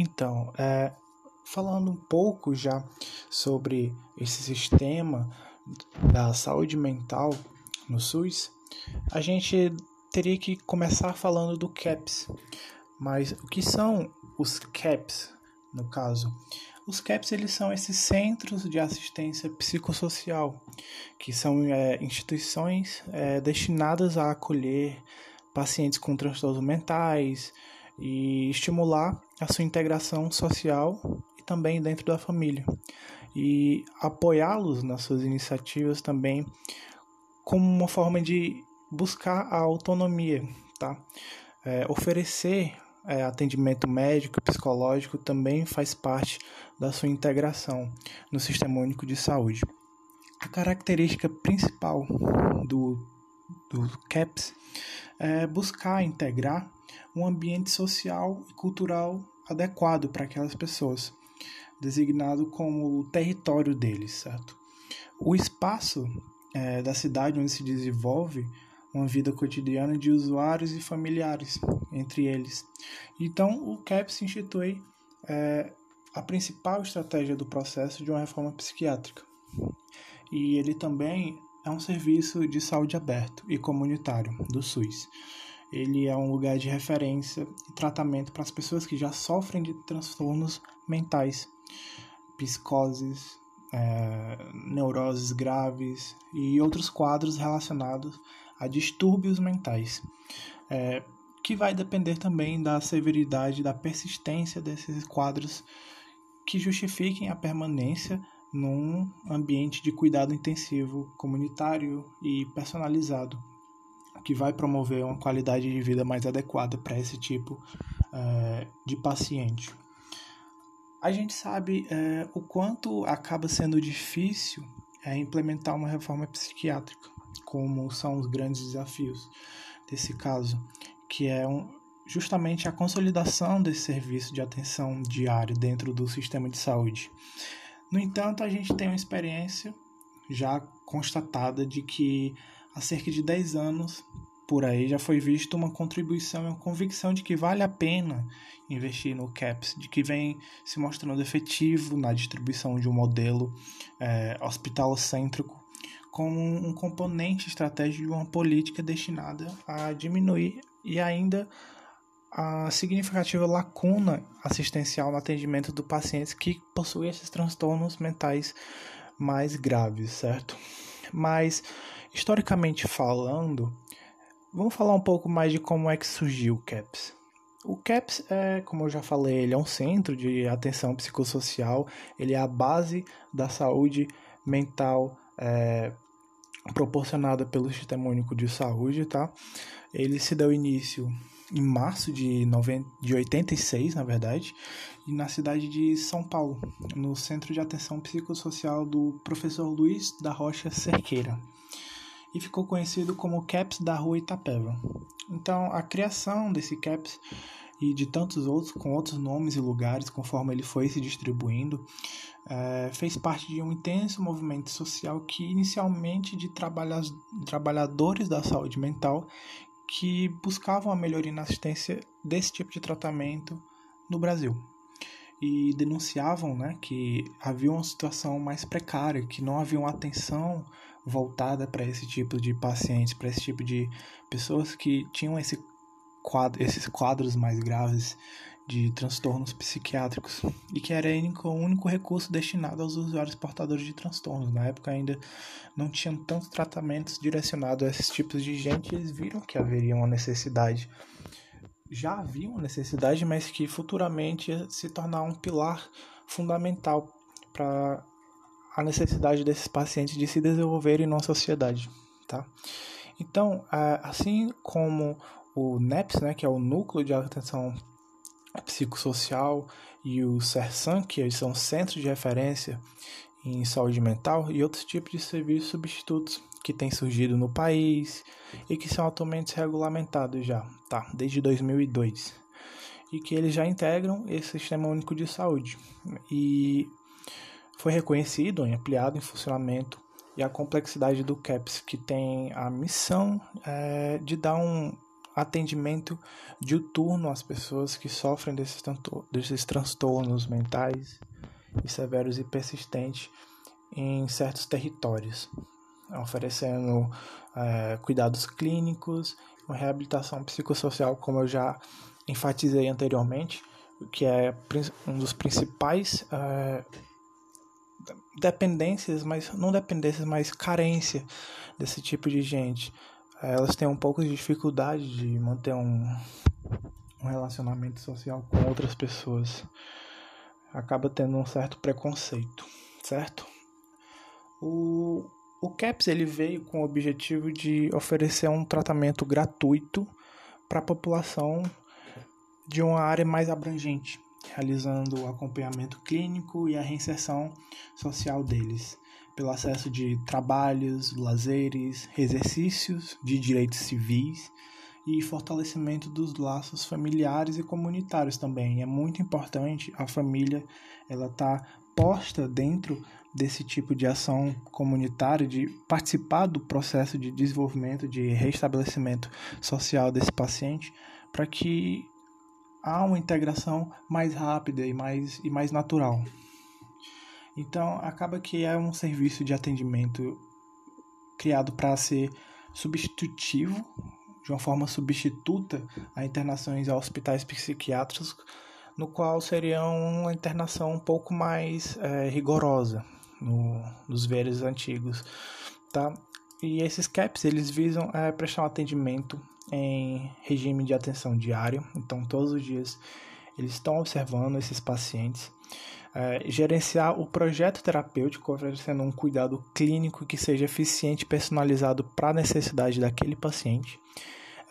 Então, é, falando um pouco já sobre esse sistema da saúde mental no SUS, a gente teria que começar falando do CAPS. Mas o que são os CAPS, no caso? Os CAPS eles são esses centros de assistência psicossocial, que são é, instituições é, destinadas a acolher pacientes com transtornos mentais e estimular a sua integração social e também dentro da família. E apoiá-los nas suas iniciativas também como uma forma de buscar a autonomia, tá? É, oferecer é, atendimento médico, psicológico também faz parte da sua integração no Sistema Único de Saúde. A característica principal do, do CAPS é buscar integrar um ambiente social e cultural adequado para aquelas pessoas, designado como o território deles, certo? O espaço é, da cidade onde se desenvolve uma vida cotidiana de usuários e familiares entre eles. Então, o CAPS institui é, a principal estratégia do processo de uma reforma psiquiátrica. E ele também é um serviço de saúde aberto e comunitário do SUS. Ele é um lugar de referência e tratamento para as pessoas que já sofrem de transtornos mentais, psicoses, é, neuroses graves e outros quadros relacionados a distúrbios mentais, é, que vai depender também da severidade, da persistência desses quadros que justifiquem a permanência num ambiente de cuidado intensivo, comunitário e personalizado, que vai promover uma qualidade de vida mais adequada para esse tipo é, de paciente. A gente sabe é, o quanto acaba sendo difícil é, implementar uma reforma psiquiátrica como são os grandes desafios desse caso, que é um, justamente a consolidação desse serviço de atenção diária dentro do sistema de saúde. No entanto, a gente tem uma experiência já constatada de que há cerca de 10 anos por aí já foi visto uma contribuição e uma convicção de que vale a pena investir no CAPS, de que vem se mostrando efetivo na distribuição de um modelo é, hospitalocêntrico como um componente estratégico de uma política destinada a diminuir e ainda a significativa lacuna assistencial no atendimento do pacientes que possuem esses transtornos mentais mais graves, certo? Mas historicamente falando, vamos falar um pouco mais de como é que surgiu o CAPS. O CAPS é, como eu já falei, ele é um centro de atenção psicossocial, ele é a base da saúde mental é, proporcionada pelo Sistema Único de Saúde, tá? Ele se deu início em março de, 90, de 86, na verdade, e na cidade de São Paulo, no Centro de Atenção Psicossocial do professor Luiz da Rocha Cerqueira, e ficou conhecido como CAPS da Rua Itapeva. Então, a criação desse CAPS e de tantos outros, com outros nomes e lugares, conforme ele foi se distribuindo, é, fez parte de um intenso movimento social que, inicialmente, de trabalha trabalhadores da saúde mental que buscavam a melhoria na assistência desse tipo de tratamento no Brasil. E denunciavam né, que havia uma situação mais precária, que não havia uma atenção voltada para esse tipo de pacientes, para esse tipo de pessoas que tinham esse quadro, esses quadros mais graves de transtornos psiquiátricos e que era o único recurso destinado aos usuários portadores de transtornos. Na época ainda não tinham tantos tratamentos direcionados a esses tipos de gente, eles viram que haveria uma necessidade. Já havia uma necessidade, mas que futuramente ia se tornar um pilar fundamental para a necessidade desses pacientes de se desenvolverem na sociedade, tá? Então, assim como o NEPS, né, que é o Núcleo de Atenção Psicossocial, e o CERSAM, que são Centros de Referência em Saúde Mental, e outros tipos de serviços substitutos que têm surgido no país e que são atualmente regulamentados já, tá, desde 2002, e que eles já integram esse Sistema Único de Saúde. E foi reconhecido e ampliado em funcionamento e a complexidade do CAPS, que tem a missão é, de dar um atendimento diuturno às pessoas que sofrem desses, desses transtornos mentais e severos e persistentes em certos territórios, oferecendo é, cuidados clínicos, uma reabilitação psicossocial, como eu já enfatizei anteriormente, que é um dos principais é, dependências, mas não dependências, mas carência desse tipo de gente. Elas têm um pouco de dificuldade de manter um, um relacionamento social com outras pessoas. Acaba tendo um certo preconceito, certo? O, o CAPS ele veio com o objetivo de oferecer um tratamento gratuito para a população de uma área mais abrangente, realizando o acompanhamento clínico e a reinserção social deles, pelo acesso de trabalhos, lazeres, exercícios de direitos civis e fortalecimento dos laços familiares e comunitários também. É muito importante a família ela tá posta dentro desse tipo de ação comunitária, de participar do processo de desenvolvimento, de restabelecimento social desse paciente, para que há uma integração mais rápida e mais, e mais natural. Então, acaba que é um serviço de atendimento criado para ser substitutivo, de uma forma substituta a internações a hospitais psiquiátricos, no qual seria uma internação um pouco mais é, rigorosa no, nos velhos antigos, tá? E esses CAPs, eles visam é, prestar um atendimento em regime de atenção diário, então todos os dias eles estão observando esses pacientes, é, gerenciar o projeto terapêutico, oferecendo um cuidado clínico que seja eficiente e personalizado para a necessidade daquele paciente,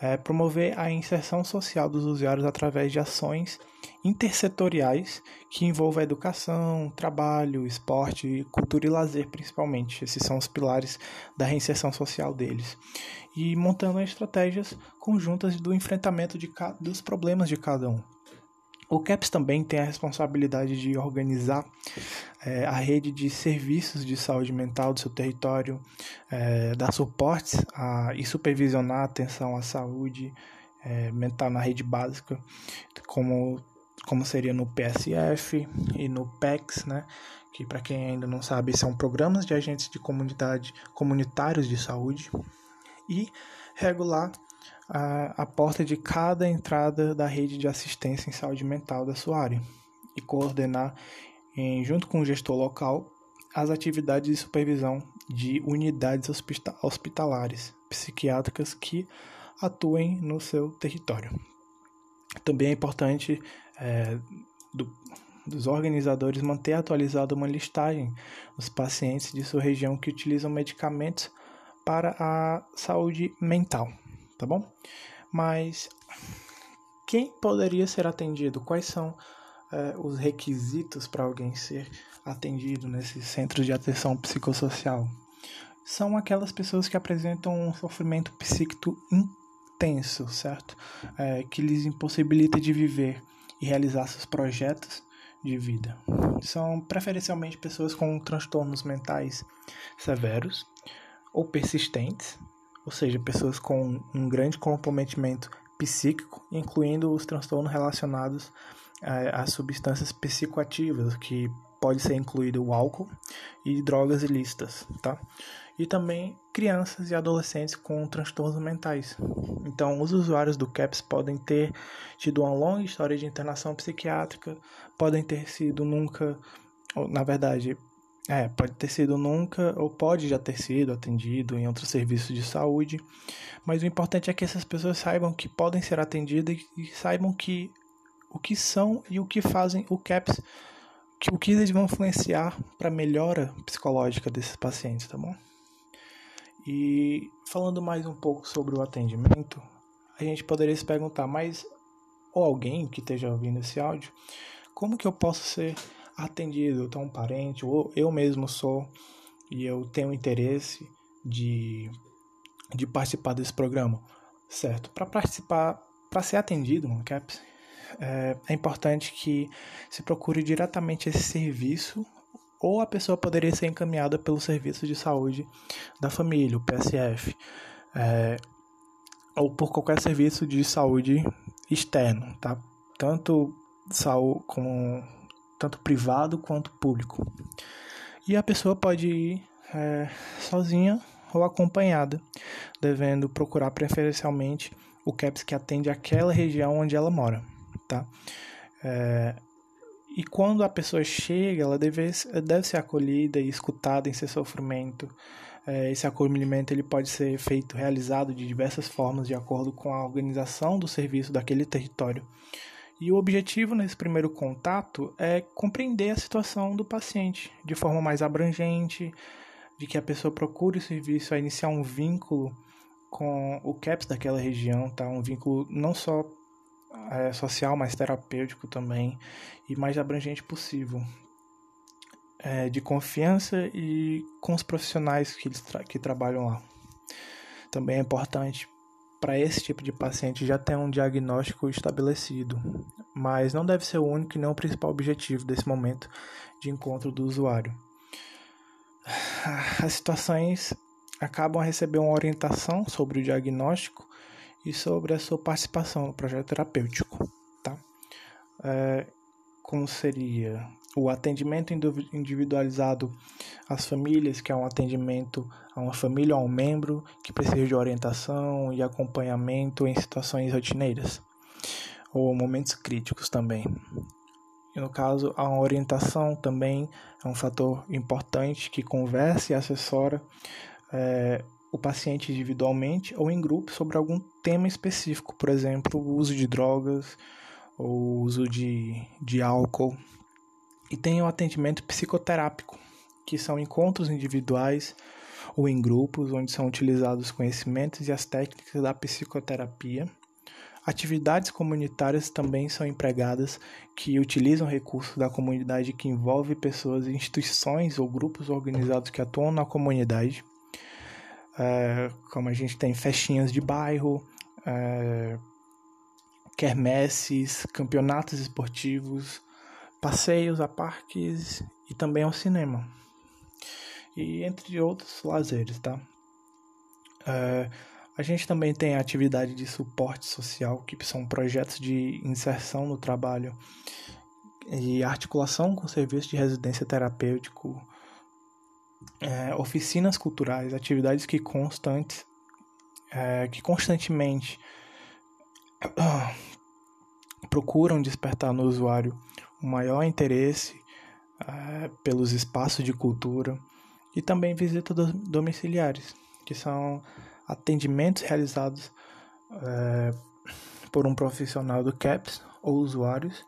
é, promover a inserção social dos usuários através de ações intersetoriais que envolvam educação, trabalho, esporte, cultura e lazer, principalmente. Esses são os pilares da reinserção social deles. E montando estratégias conjuntas do enfrentamento de, dos problemas de cada um. O CAPS também tem a responsabilidade de organizar é, a rede de serviços de saúde mental do seu território, é, dar suportes a, e supervisionar a atenção à saúde é, mental na rede básica, como, como seria no PSF e no PECS, né? que para quem ainda não sabe são programas de agentes de comunidade comunitários de saúde, e regular a, a porta de cada entrada da rede de assistência em saúde mental da sua área e coordenar, em, junto com o gestor local, as atividades de supervisão de unidades hospitalares psiquiátricas que atuem no seu território. Também é importante é, do, dos organizadores manter atualizada uma listagem dos pacientes de sua região que utilizam medicamentos para a saúde mental tá bom? Mas quem poderia ser atendido? Quais são é, os requisitos para alguém ser atendido nesses centros de atenção psicossocial? São aquelas pessoas que apresentam um sofrimento psíquico intenso, certo? É, que lhes impossibilita de viver e realizar seus projetos de vida. São preferencialmente pessoas com transtornos mentais severos ou persistentes, ou seja, pessoas com um grande comprometimento psíquico, incluindo os transtornos relacionados a, a substâncias psicoativas, que pode ser incluído o álcool e drogas ilícitas, tá? E também crianças e adolescentes com transtornos mentais. Então, os usuários do CAPS podem ter tido uma longa história de internação psiquiátrica, podem ter sido nunca, na verdade, é, pode ter sido nunca, ou pode já ter sido atendido em outros serviços de saúde, mas o importante é que essas pessoas saibam que podem ser atendidas e saibam que o que são e o que fazem o CAPS, que, o que eles vão influenciar para a melhora psicológica desses pacientes, tá bom? E falando mais um pouco sobre o atendimento, a gente poderia se perguntar, mas ou alguém que esteja ouvindo esse áudio, como que eu posso ser atendido, tenho um parente, ou eu mesmo sou, e eu tenho interesse de, de participar desse programa, certo? Para participar, para ser atendido no CAPS, é, é importante que se procure diretamente esse serviço ou a pessoa poderia ser encaminhada pelo Serviço de Saúde da Família, o PSF. É, ou por qualquer serviço de saúde externo, tá? Tanto saúde como tanto privado quanto público. E a pessoa pode ir é, sozinha ou acompanhada, devendo procurar preferencialmente o CAPS que atende aquela região onde ela mora, tá? É, e quando a pessoa chega, ela deve, deve ser acolhida e escutada em seu sofrimento. É, esse acolhimento ele pode ser feito, realizado de diversas formas, de acordo com a organização do serviço daquele território. E o objetivo nesse primeiro contato é compreender a situação do paciente de forma mais abrangente, de que a pessoa procure o serviço a iniciar um vínculo com o CAPS daquela região, tá? Um vínculo não só é, social, mas terapêutico também e mais abrangente possível, é, de confiança e com os profissionais que, eles tra que trabalham lá. Também é importante para esse tipo de paciente já ter um diagnóstico estabelecido, mas não deve ser o único e não o principal objetivo desse momento de encontro do usuário. As situações acabam a receber uma orientação sobre o diagnóstico e sobre a sua participação no projeto terapêutico, tá? É, como seria o atendimento individualizado às famílias, que é um atendimento a uma família ou a um membro que precisa de orientação e acompanhamento em situações rotineiras ou momentos críticos também. E no caso, a orientação também é um fator importante que conversa e assessora é, o paciente individualmente ou em grupo sobre algum tema específico, por exemplo, o uso de drogas ou o uso de, de álcool. E tem o atendimento psicoterápico, que são encontros individuais ou em grupos, onde são utilizados os conhecimentos e as técnicas da psicoterapia. Atividades comunitárias também são empregadas que utilizam recursos da comunidade que envolve pessoas, instituições ou grupos organizados que atuam na comunidade é, como a gente tem festinhas de bairro, é, quermesses, campeonatos esportivos, passeios a parques e também ao cinema. E entre outros lazeres, tá? É, a gente também tem a atividade de suporte social, que são projetos de inserção no trabalho e articulação com serviços de residência terapêutico, é, oficinas culturais, atividades que constantes, é, que constantemente procuram despertar no usuário o maior interesse é, pelos espaços de cultura e também visitas domiciliares, que são atendimentos realizados é, por um profissional do CAPS ou usuários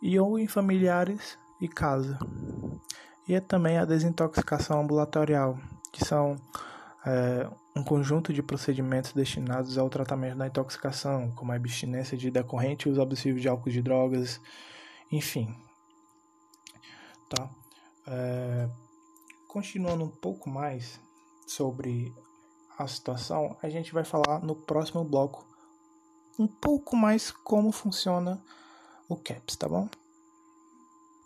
e ou em familiares e casa. E é também a desintoxicação ambulatorial, que são é, um conjunto de procedimentos destinados ao tratamento da intoxicação, como a abstinência de decorrente uso abusivo de álcool de drogas, enfim. Tá? É, continuando um pouco mais sobre a situação, a gente vai falar no próximo bloco um pouco mais como funciona o CAPS, tá bom?